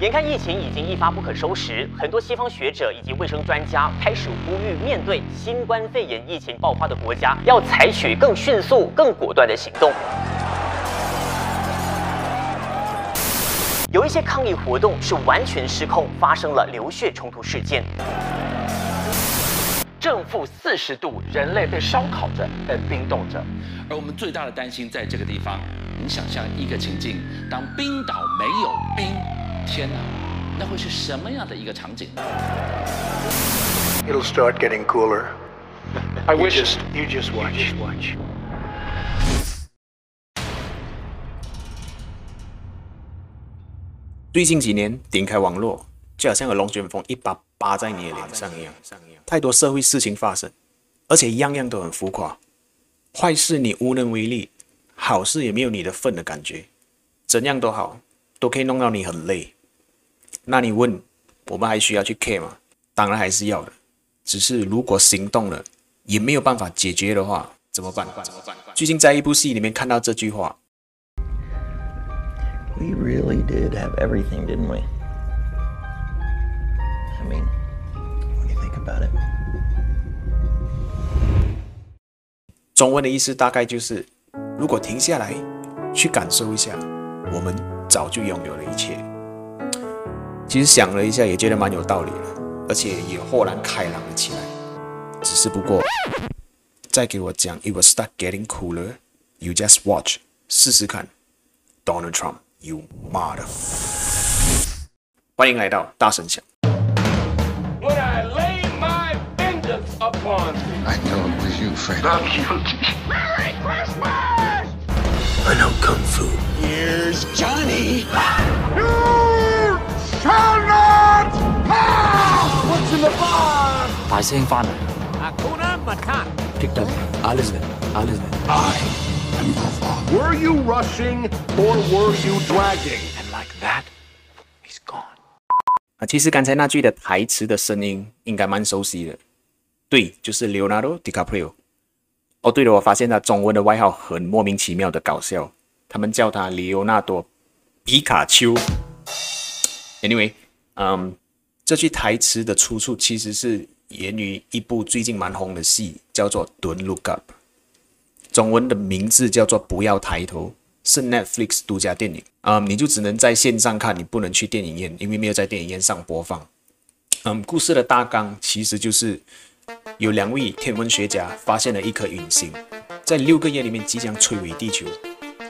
眼看疫情已经一发不可收拾，很多西方学者以及卫生专家开始呼吁，面对新冠肺炎疫情爆发的国家，要采取更迅速、更果断的行动。有一些抗议活动是完全失控，发生了流血冲突事件。正负四十度，人类被烧烤着，被冰冻着。而我们最大的担心在这个地方。你想象一个情境，当冰岛没有冰，天哪，那会是什么样的一个场景？It'll start getting cooler. I wish. You just, you just watch. You just watch. 最近几年，点开网络，就好像个龙卷风一把扒在你的脸上一样。太多社会事情发生，而且样样都很浮夸，坏事你无能为力。好事也没有你的份的感觉，怎样都好，都可以弄到你很累。那你问，我们还需要去 care 吗？当然还是要的，只是如果行动了也没有办法解决的话，怎么办？怎么办？最近在一部戏里面看到这句话。We really did have everything, didn't we? I mean, when you think about it. 中文的意思大概就是。如果停下来，去感受一下，我们早就拥有了一切。其实想了一下，也觉得蛮有道理的，而且也豁然开朗了起来。只是不过，再给我讲，It will start getting cooler. You just watch，试试看。Donald Trump，You mother。欢迎来到大声响。When I lay my vengeance upon you, I know it was you, guilty. Merry Christmas. I know kung fu. Here's Johnny. You shall not pass. What's in the box? 大聲翻嚟。Hakuna Matata. 激得阿 Liz a Liz I am the father. Were you rushing or were you dragging? And like that, he's gone. 啊，其实刚才那句的台词的声音应该蛮熟悉的，对，就是 Leonardo DiCaprio。哦，对了，我发现他中文的外号很莫名其妙的搞笑，他们叫他里奥纳多·皮卡丘。Anyway，嗯，这句台词的出处其实是源于一部最近蛮红的戏，叫做《Don't Look Up》，中文的名字叫做《不要抬头》，是 Netflix 独家电影。嗯，你就只能在线上看，你不能去电影院，因为没有在电影院上播放。嗯，故事的大纲其实就是。有两位天文学家发现了一颗陨星，在六个月里面即将摧毁地球，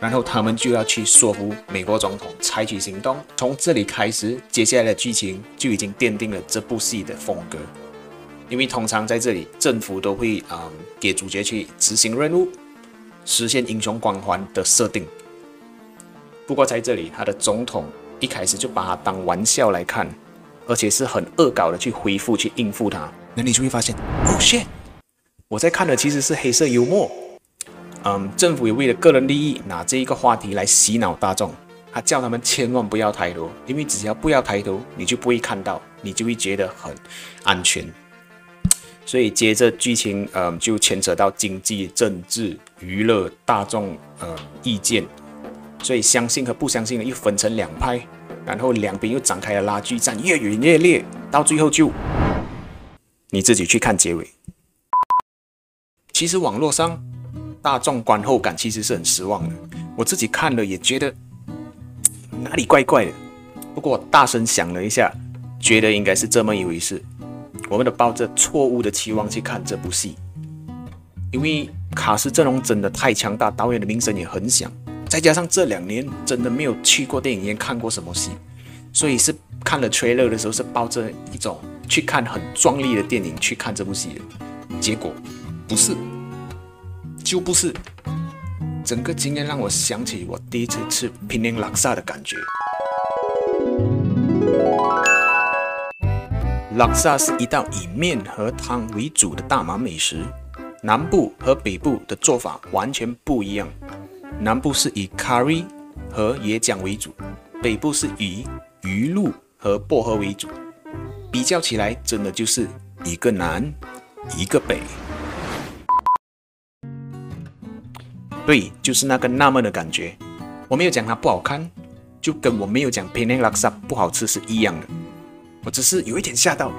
然后他们就要去说服美国总统采取行动。从这里开始，接下来的剧情就已经奠定了这部戏的风格。因为通常在这里，政府都会啊给主角去执行任务，实现英雄光环的设定。不过在这里，他的总统一开始就把他当玩笑来看，而且是很恶搞的去回复、去应付他。那你就会发现，Oh shit！我在看的其实是黑色幽默。嗯，政府也为了个人利益拿这一个话题来洗脑大众，他叫他们千万不要抬头，因为只要不要抬头，你就不会看到，你就会觉得很安全。所以接着剧情，嗯，就牵扯到经济、政治、娱乐、大众，呃，意见。所以相信和不相信的又分成两派，然后两边又展开了拉锯战，越演越烈，到最后就。你自己去看结尾。其实网络上大众观后感其实是很失望的，我自己看了也觉得 哪里怪怪的。不过我大声想了一下，觉得应该是这么一回事。我们都抱着错误的期望去看这部戏，因为卡斯阵容真的太强大，导演的名声也很响，再加上这两年真的没有去过电影院看过什么戏，所以是看了 trailer 的时候是抱着一种。去看很壮丽的电影，去看这部戏的结果不是，就不是。整个经验让我想起我第一次吃平宁拉萨的感觉。拉萨是一道以面和汤为主的大马美食，南部和北部的做法完全不一样。南部是以 curry 和椰浆为主，北部是以鱼露和薄荷为主。比较起来，真的就是一个南，一个北。对，就是那个纳闷的感觉。我没有讲它不好看，就跟我没有讲 Penang Laksa 不好吃是一样的。我只是有一点吓到，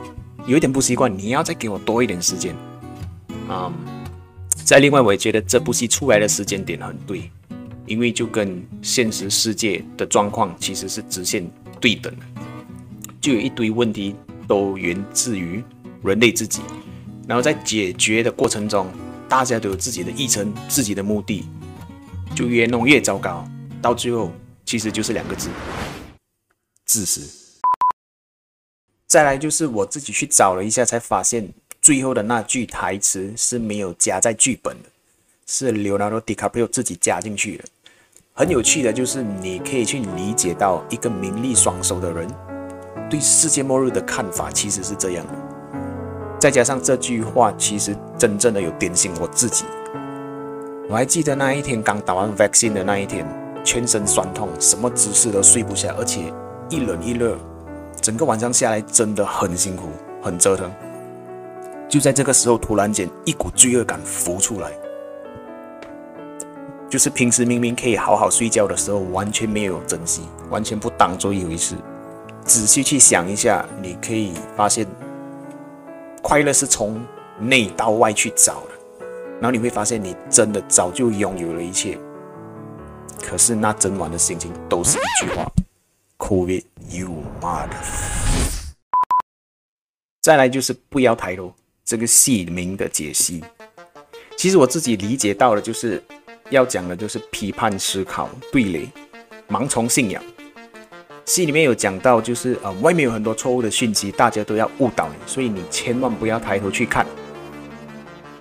有一点不习惯。你要再给我多一点时间。嗯，再另外，我也觉得这部戏出来的时间点很对，因为就跟现实世界的状况其实是直线对等的，就有一堆问题都源自于人类自己，然后在解决的过程中，大家都有自己的议程、自己的目的，就越弄越糟糕，到最后其实就是两个字：自私。再来就是我自己去找了一下，才发现最后的那句台词是没有加在剧本的，是 Leonardo DiCaprio 自己加进去的。很有趣的就是，你可以去理解到一个名利双收的人对世界末日的看法其实是这样的。再加上这句话，其实真正的有点醒我自己。我还记得那一天刚打完 vaccine 的那一天，全身酸痛，什么姿势都睡不下，而且一冷一热。整个晚上下来真的很辛苦，很折腾。就在这个时候，突然间一股罪恶感浮出来，就是平时明明可以好好睡觉的时候，完全没有珍惜，完全不当做一回事。仔细去想一下，你可以发现，快乐是从内到外去找的，然后你会发现，你真的早就拥有了一切。可是那整晚的心情都是一句话。Covid you mother。再来就是不要抬头，这个戏名的解析，其实我自己理解到的，就是要讲的就是批判思考、对垒、盲从信仰。戏里面有讲到，就是呃，外面有很多错误的讯息，大家都要误导你，所以你千万不要抬头去看。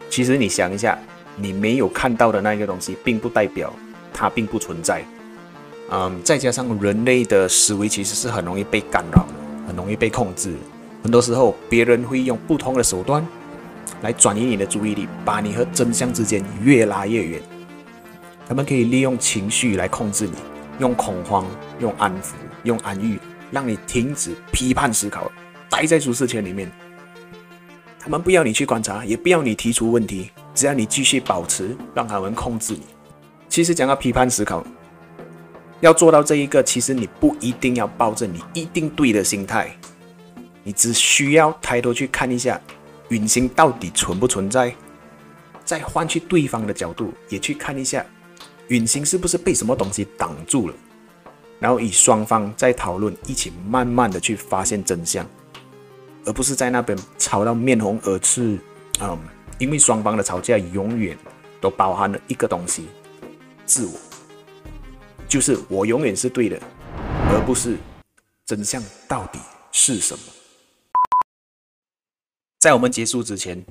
其实你想一下，你没有看到的那个东西，并不代表它并不存在。嗯，再加上人类的思维其实是很容易被干扰的，很容易被控制。很多时候，别人会用不同的手段来转移你的注意力，把你和真相之间越拉越远。他们可以利用情绪来控制你，用恐慌、用安抚、用安逸，让你停止批判思考，待在舒适圈里面。他们不要你去观察，也不要你提出问题，只要你继续保持，让他们控制你。其实讲到批判思考。要做到这一个，其实你不一定要抱着你一定对的心态，你只需要抬头去看一下，陨星到底存不存在，再换去对方的角度，也去看一下，陨星是不是被什么东西挡住了，然后以双方在讨论，一起慢慢的去发现真相，而不是在那边吵到面红耳赤，嗯，因为双方的吵架永远都包含了一个东西，自我。就是我永远是对的，而不是真相到底是什么。在我们结束之前，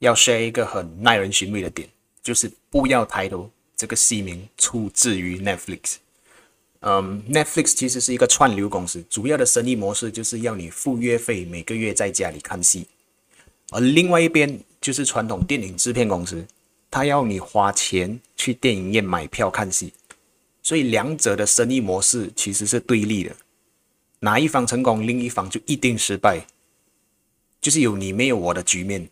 要 share 一个很耐人寻味的点，就是不要抬头。这个戏名出自于 Netflix。嗯，Netflix 其实是一个串流公司，主要的生意模式就是要你付月费，每个月在家里看戏。而另外一边就是传统电影制片公司，他要你花钱去电影院买票看戏。所以两者的生意模式其实是对立的，哪一方成功，另一方就一定失败，就是有你没有我的局面。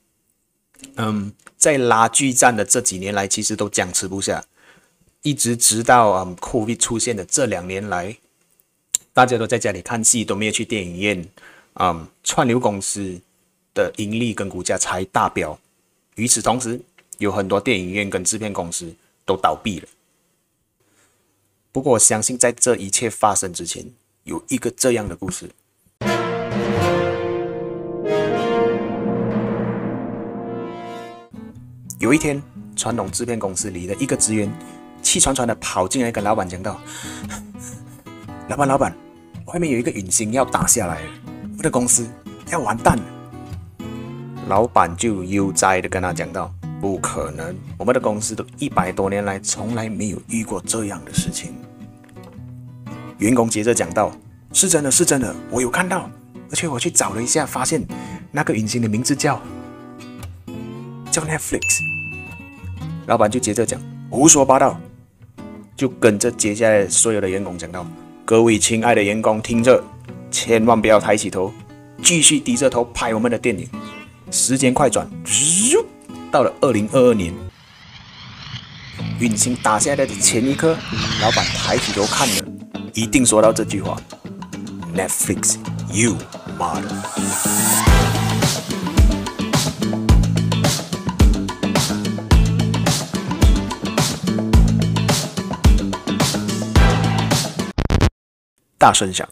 嗯，在拉锯战的这几年来，其实都僵持不下，一直直到嗯 COVID 出现的这两年来，大家都在家里看戏，都没有去电影院，嗯，串流公司的盈利跟股价才大飙。与此同时，有很多电影院跟制片公司都倒闭了。不过，我相信在这一切发生之前，有一个这样的故事。有一天，传统制片公司里的一个职员气喘喘的跑进来，跟老板讲道：“老板，老板，外面有一个陨星要打下来了，我的公司要完蛋了。”老板就悠哉的跟他讲道：“不可能，我们的公司都一百多年来从来没有遇过这样的事情。”员工接着讲道：“是真的，是真的，我有看到，而且我去找了一下，发现那个陨星的名字叫叫 Netflix。”老板就接着讲：“胡说八道！”就跟着接下来所有的员工讲到：“各位亲爱的员工，听着，千万不要抬起头，继续低着头拍我们的电影。时间快转，到了二零二二年，陨星打下来的前一刻，老板抬起头看了。”一定说到这句话：Netflix，you mother。大声响。